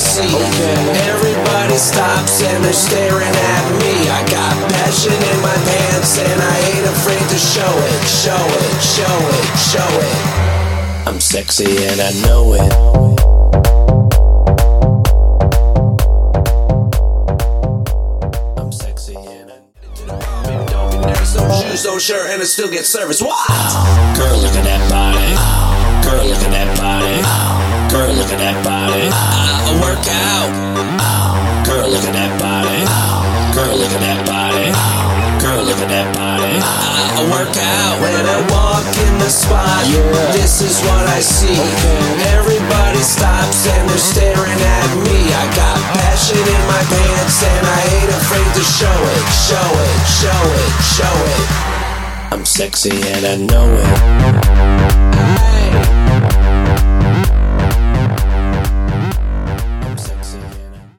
see. Everybody stops and they're staring at me. I got passion in my pants and I ain't afraid to show it, show it, show it, show it. I'm sexy and I know it. I'm sexy and I There's no shoes, no shirt, and I still get service. Wow! Girl, look at that body. Girl, look at that body. I work out. Girl, look at that body. Girl, look at that body. Girl, look at that body. I work out when I walk in the spot. This is what I see. Everybody stops and they're staring at me. I got passion in my pants and I ain't afraid to show it, show it, show it, show it. I'm sexy and I know it.